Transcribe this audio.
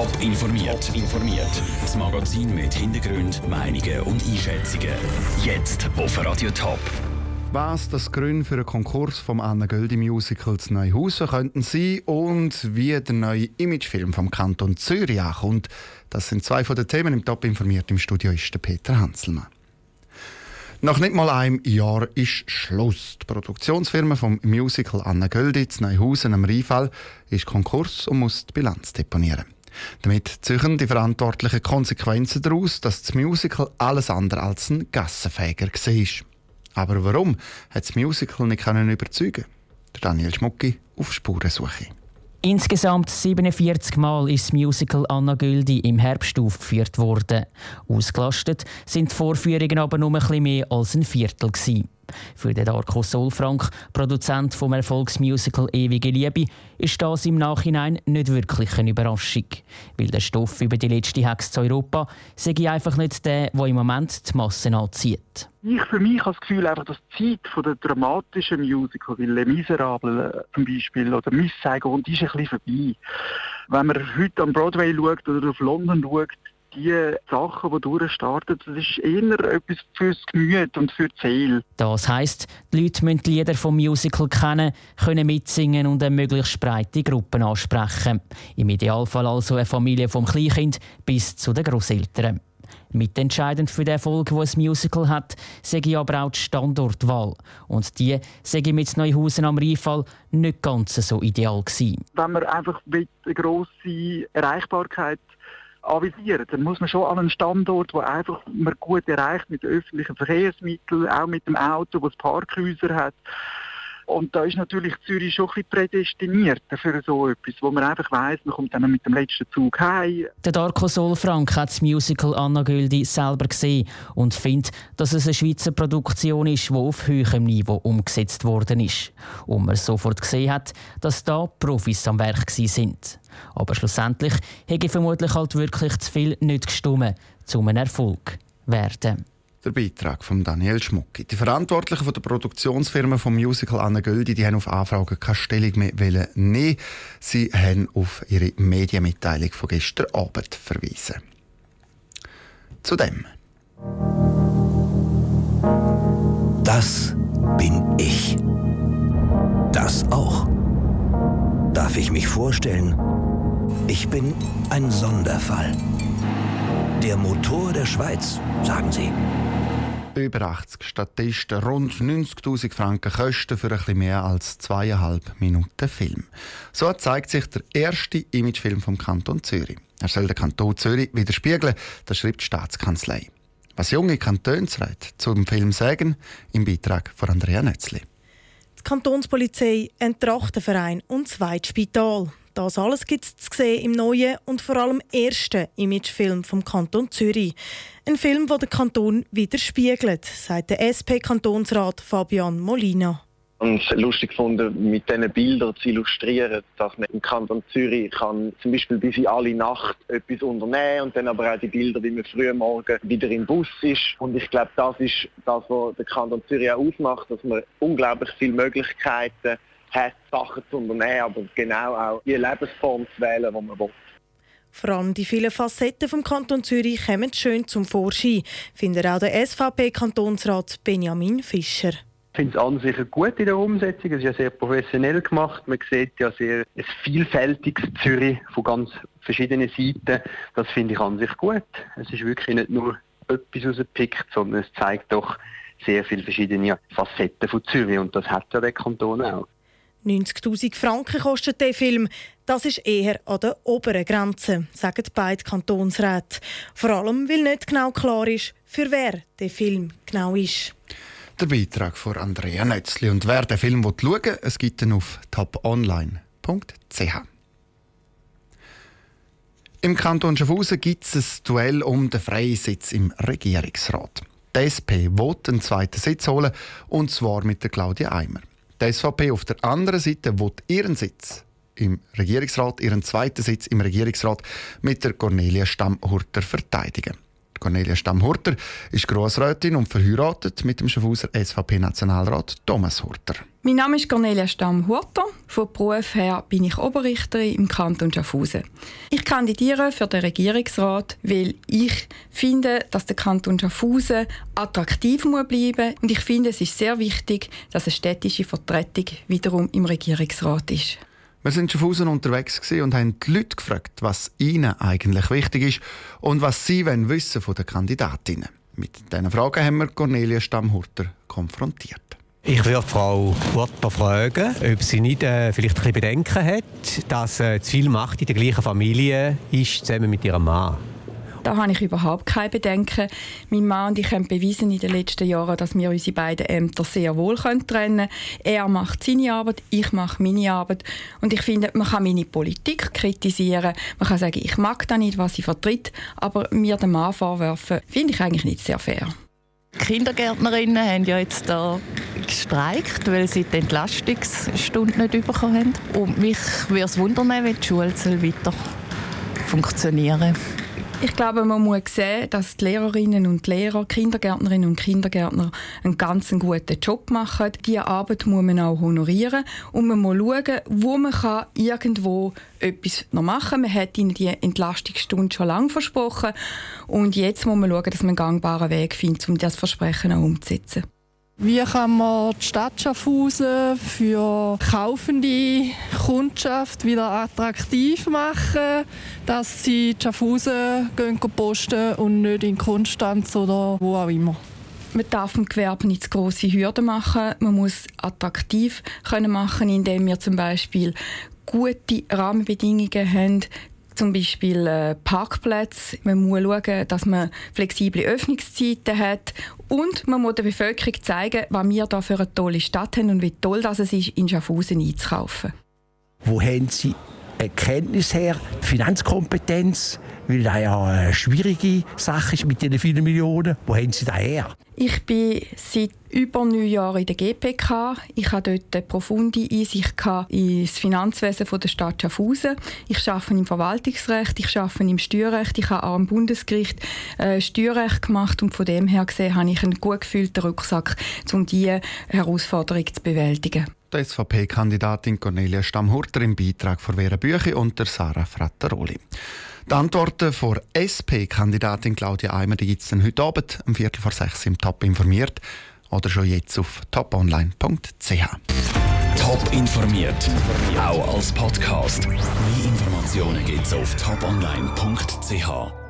Top informiert. informiert. Das Magazin mit Hintergrund, Meinungen und Einschätzungen. Jetzt auf Radio Top. Was das Grün für einen Konkurs vom Anna Göldi Musical zu Neuhausen könnten sein und wie der neue Imagefilm vom Kanton Zürich ankommt, das sind zwei von den Themen im Top informiert. Im Studio ist der Peter Hanselmann. Nach nicht mal einem Jahr ist Schluss. Die Produktionsfirma vom Musical Anna Gölditz Neuhausen am Rheinfall ist Konkurs und muss die Bilanz deponieren. Damit ziehen die Verantwortlichen Konsequenzen daraus, dass das Musical alles andere als ein Gassenfäger war. Aber warum hat das Musical nicht überzeugen Daniel Schmucki auf Spurensuche. Insgesamt 47 Mal ist das Musical Anna Güldi im Herbst aufgeführt worden. Ausgelastet sind die Vorführungen aber nur ein bisschen mehr als ein Viertel. Gewesen. Für den Darko Solfrank, Produzent vom Erfolgsmusical Ewige Liebe, ist das im Nachhinein nicht wirklich eine Überraschung. Weil der Stoff über die letzte Hex zu Europa sei einfach nicht der, der im Moment die Massen anzieht. Ich für mich habe das Gefühl, einfach, dass die Zeit von der dramatischen Musical, wie Les Miserables äh, zum Beispiel oder Miss Saigon, die ist ein bisschen vorbei. Wenn man heute am Broadway schaut oder auf London schaut, die Sachen, die durchstarten, das ist eher etwas fürs Gemüt und für die Seele. Das heisst, die Leute müssen die Lieder vom Musical kennen, können mitsingen und eine möglichst breite Gruppe ansprechen. Im Idealfall also eine Familie vom Kleinkind bis zu den Großeltern. Mitentscheidend für den Erfolg, den ein Musical hat, sage ich aber auch die Standortwahl. Und die sei mit Neuhausen am Rheinfall nicht ganz so ideal gewesen. Wenn man einfach eine grosse Erreichbarkeit avisieren. Dann muss man schon an einen Standort, wo einfach man gut erreicht mit öffentlichen Verkehrsmitteln, auch mit dem Auto, das Parkhäuser hat. Und da ist natürlich Zürich schon ein bisschen prädestiniert für so etwas, wo man einfach weiss, man kommt dann mit dem letzten Zug heim. Der Darko Solfrank hat das Musical Anna Güldi selber gesehen und findet, dass es eine Schweizer Produktion ist, die auf höherem Niveau umgesetzt worden ist. Und man sofort gesehen hat, dass da Profis am Werk sind. Aber schlussendlich hätte vermutlich halt wirklich zu viel nicht gestummen, um ein Erfolg zu werden. Der Beitrag von Daniel Schmucki. Die Verantwortlichen von der Produktionsfirma vom Musical Anna Göldi, die haben auf Anfragen keine Stellung mehr nehmen. Sie haben auf ihre Medienmitteilung von gestern Abend verwiesen. Zudem. Das bin ich. Das auch. Darf ich mich vorstellen? Ich bin ein Sonderfall. Der Motor der Schweiz, sagen Sie über 80 Statisten, rund 90.000 Franken Kosten für ein bisschen mehr als zweieinhalb Minuten Film. So zeigt sich der erste Imagefilm vom Kanton Zürich. Er soll den Kanton Zürich widerspiegeln, das schreibt die Staatskanzlei. Was junge Kantonsräte zum Film sagen, im Beitrag von Andrea Nötzli. Die Kantonspolizei, ein Trachtenverein und zwei Spital. Das alles gibt es zu sehen im neuen und vor allem ersten Imagefilm vom Kanton Zürich. Ein Film, der den Kanton widerspiegelt, sagt der SP-Kantonsrat Fabian Molina. Und lustig gefunden, mit diesen Bildern zu illustrieren, dass man im Kanton Zürich kann zum Beispiel bis in alle Nacht etwas unternehmen und dann aber auch die Bilder, wie man früh morgen wieder im Bus ist. Und ich glaube, das ist das, was der Kanton Zürich auch ausmacht, dass man unglaublich viele Möglichkeiten hat, Sachen zu unternehmen, aber genau auch die Lebensform zu wählen, die man will. Vor allem die vielen Facetten vom Kanton Zürich kommen schön zum Vorschein, findet auch der SVP-Kantonsrat Benjamin Fischer. Ich finde es an sich gut in der Umsetzung. Es ist ja sehr professionell gemacht. Man sieht ja sehr ein vielfältiges Zürich von ganz verschiedenen Seiten. Das finde ich an sich gut. Es ist wirklich nicht nur etwas rausgepickt, sondern es zeigt doch sehr viele verschiedene Facetten von Zürich und das hat ja der Kanton auch. 90.000 Franken kostet der Film. Das ist eher an der oberen Grenze, sagen beide Kantonsräte. Vor allem, weil nicht genau klar ist, für wer der Film genau ist. Der Beitrag von Andrea Nötzli. Und wer den Film schauen will, es gibt ihn auf toponline.ch. Im Kanton Schaffhausen gibt es ein Duell um den freien Sitz im Regierungsrat. Die SP will einen zweiten Sitz holen, und zwar mit der Claudia Eimer. Die SVP auf der anderen Seite will ihren Sitz im Regierungsrat, ihren zweiten Sitz im Regierungsrat mit der Cornelia Stammhurter verteidigen. Cornelia Stammhurter ist Grossrätin und verheiratet mit dem Schaffhauser SVP-Nationalrat Thomas Hurter. Mein Name ist Cornelia Stamm-Hurter. Von Beruf her bin ich Oberrichterin im Kanton Schaffhausen. Ich kandidiere für den Regierungsrat, weil ich finde, dass der Kanton Schaffhausen attraktiv muss bleiben und ich finde, es ist sehr wichtig, dass eine städtische Vertretung wiederum im Regierungsrat ist. Wir sind in Schaffhausen unterwegs und haben die Leute gefragt, was ihnen eigentlich wichtig ist und was sie wissen von den Kandidatinnen. Mit diesen Fragen haben wir Cornelia Stammhurter konfrontiert. Ich würde Frau Hutter fragen, ob sie nicht äh, vielleicht ein bisschen Bedenken hat, dass äh, zu viel Macht in der gleichen Familie ist, zusammen mit ihrem Mann. Da habe ich überhaupt keine Bedenken. Mein Mann und ich haben bewiesen in den letzten Jahren, dass wir unsere beiden Ämter sehr wohl trennen können. Er macht seine Arbeit, ich mache meine Arbeit. Und ich finde, man kann meine Politik kritisieren. Man kann sagen, ich mag da nicht, was sie vertritt. Aber mir den Mann vorwerfen, finde ich eigentlich nicht sehr fair. Kindergärtnerinnen haben ja jetzt da gestreikt, weil sie die Entlastungsstunde nicht bekommen haben. Und mich würde es wundern, wenn die Schule weiter funktionieren soll. Ich glaube, man muss sehen, dass die Lehrerinnen und Lehrer, Kindergärtnerinnen und Kindergärtner einen ganz guten Job machen. Diese Arbeit muss man auch honorieren und man muss schauen, wo man kann irgendwo etwas noch machen kann. Man hat ihnen die Entlastungsstunde schon lange versprochen und jetzt muss man schauen, dass man einen gangbaren Weg findet, um das Versprechen auch umzusetzen. Wie kann man die Stadt Schaffhausen für kaufende Kundschaft wieder attraktiv machen, dass sie Schaffhausen posten und nicht in Konstanz oder wo auch immer? Man darf im Gewerbe nicht zu grosse Hürden machen. Man muss attraktiv können machen, indem wir zum Beispiel gute Rahmenbedingungen haben, zum Beispiel äh, Parkplätze. Man muss schauen, dass man flexible Öffnungszeiten hat und man muss der Bevölkerung zeigen, was wir hier für eine tolle Stadt haben und wie toll das es ist, in Schaffhausen einzukaufen. Wo haben Sie Erkenntnis her, Finanzkompetenz, weil das ja eine schwierige Sache ist mit den vielen Millionen. Wo haben Sie das her? Ich bin seit über neun Jahren in der GPK. Ich habe dort eine profunde Einsicht in das Finanzwesen der Stadt Schaffhausen. Ich arbeite im Verwaltungsrecht, ich arbeite im Steuerrecht, ich habe auch am Bundesgericht äh, Steuerrecht gemacht und von dem her gesehen habe ich einen gut gefühlten Rucksack, um diese Herausforderung zu bewältigen. Die SVP-Kandidatin Cornelia Stammhurter im Beitrag von Vera Büchi und der Sarah Frattaroli. Die Antworten von SP-Kandidatin Claudia Eimer gibt es heute Abend um Viertel vor sechs im Top informiert oder schon jetzt auf toponline.ch. Top informiert, auch als Podcast. Mehr Informationen gibt es auf toponline.ch.